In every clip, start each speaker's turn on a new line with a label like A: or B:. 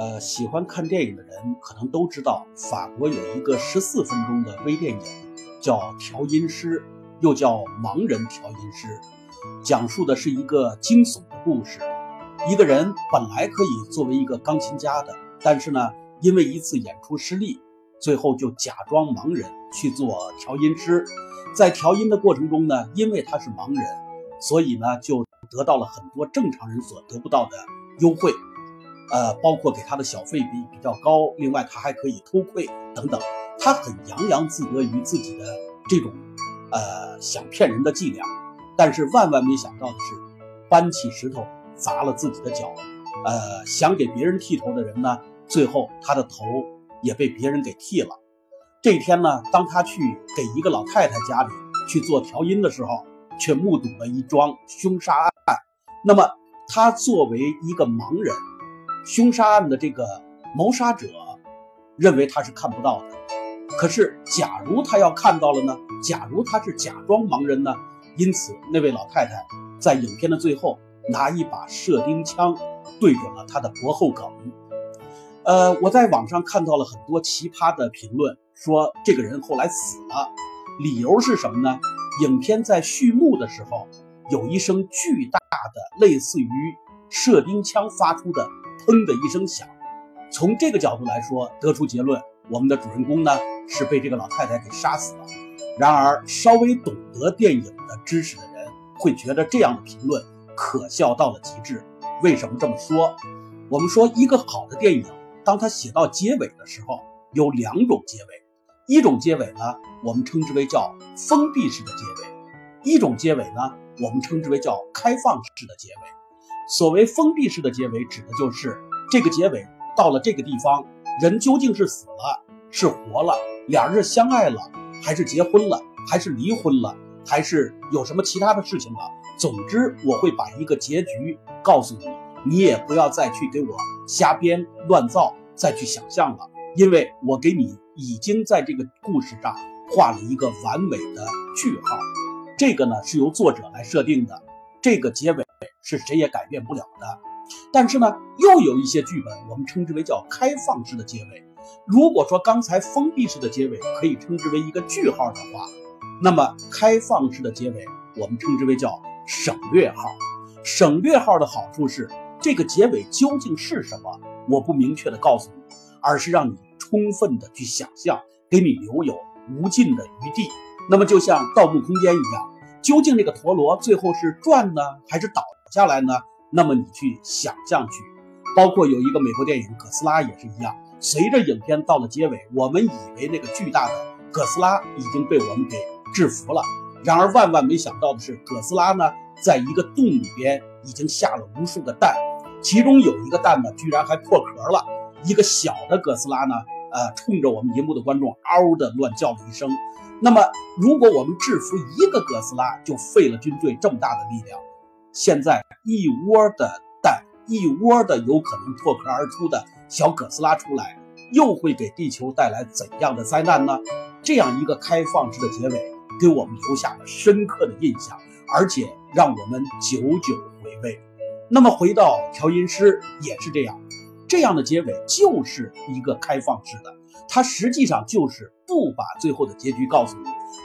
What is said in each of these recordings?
A: 呃，喜欢看电影的人可能都知道，法国有一个十四分钟的微电影，叫《调音师》，又叫《盲人调音师》，讲述的是一个惊悚的故事。一个人本来可以作为一个钢琴家的，但是呢，因为一次演出失利，最后就假装盲人去做调音师。在调音的过程中呢，因为他是盲人，所以呢，就得到了很多正常人所得不到的优惠。呃，包括给他的小费比比较高，另外他还可以偷窥等等，他很洋洋自得于自己的这种，呃，想骗人的伎俩，但是万万没想到的是，搬起石头砸了自己的脚，呃，想给别人剃头的人呢，最后他的头也被别人给剃了。这天呢，当他去给一个老太太家里去做调音的时候，却目睹了一桩凶杀案。那么他作为一个盲人。凶杀案的这个谋杀者认为他是看不到的，可是假如他要看到了呢？假如他是假装盲人呢？因此，那位老太太在影片的最后拿一把射钉枪对准了他的脖后梗。呃，我在网上看到了很多奇葩的评论，说这个人后来死了，理由是什么呢？影片在序幕的时候有一声巨大的类似于射钉枪发出的。砰的一声响，从这个角度来说，得出结论，我们的主人公呢是被这个老太太给杀死了。然而，稍微懂得电影的知识的人会觉得这样的评论可笑到了极致。为什么这么说？我们说一个好的电影，当它写到结尾的时候，有两种结尾，一种结尾呢，我们称之为叫封闭式的结尾；一种结尾呢，我们称之为叫开放式的结尾。所谓封闭式的结尾，指的就是这个结尾到了这个地方，人究竟是死了，是活了，俩人是相爱了，还是结婚了，还是离婚了，还是有什么其他的事情了？总之，我会把一个结局告诉你，你也不要再去给我瞎编乱造，再去想象了，因为我给你已经在这个故事上画了一个完美的句号。这个呢是由作者来设定的，这个结尾。是谁也改变不了的，但是呢，又有一些剧本，我们称之为叫开放式的结尾。如果说刚才封闭式的结尾可以称之为一个句号的话，那么开放式的结尾我们称之为叫省略号。省略号的好处是，这个结尾究竟是什么，我不明确的告诉你，而是让你充分的去想象，给你留有无尽的余地。那么就像《盗墓空间》一样，究竟这个陀螺最后是转呢，还是倒？下来呢？那么你去想象去，包括有一个美国电影《哥斯拉》也是一样。随着影片到了结尾，我们以为那个巨大的哥斯拉已经被我们给制服了。然而万万没想到的是，哥斯拉呢，在一个洞里边已经下了无数个蛋，其中有一个蛋呢，居然还破壳了。一个小的哥斯拉呢，呃，冲着我们荧幕的观众嗷的乱叫了一声。那么，如果我们制服一个哥斯拉，就费了军队这么大的力量。现在一窝的蛋，一窝的有可能破壳而出的小哥斯拉出来，又会给地球带来怎样的灾难呢？这样一个开放式的结尾，给我们留下了深刻的印象，而且让我们久久回味。那么回到调音师也是这样，这样的结尾就是一个开放式的，它实际上就是不把最后的结局告诉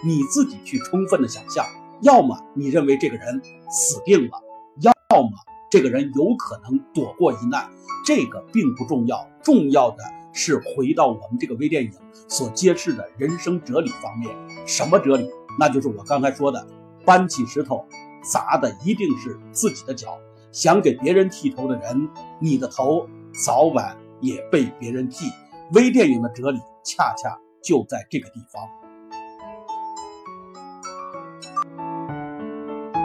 A: 你，你自己去充分的想象。要么你认为这个人死定了，要么这个人有可能躲过一难，这个并不重要，重要的是回到我们这个微电影所揭示的人生哲理方面。什么哲理？那就是我刚才说的，搬起石头砸的一定是自己的脚。想给别人剃头的人，你的头早晚也被别人剃。微电影的哲理恰恰就在这个地方。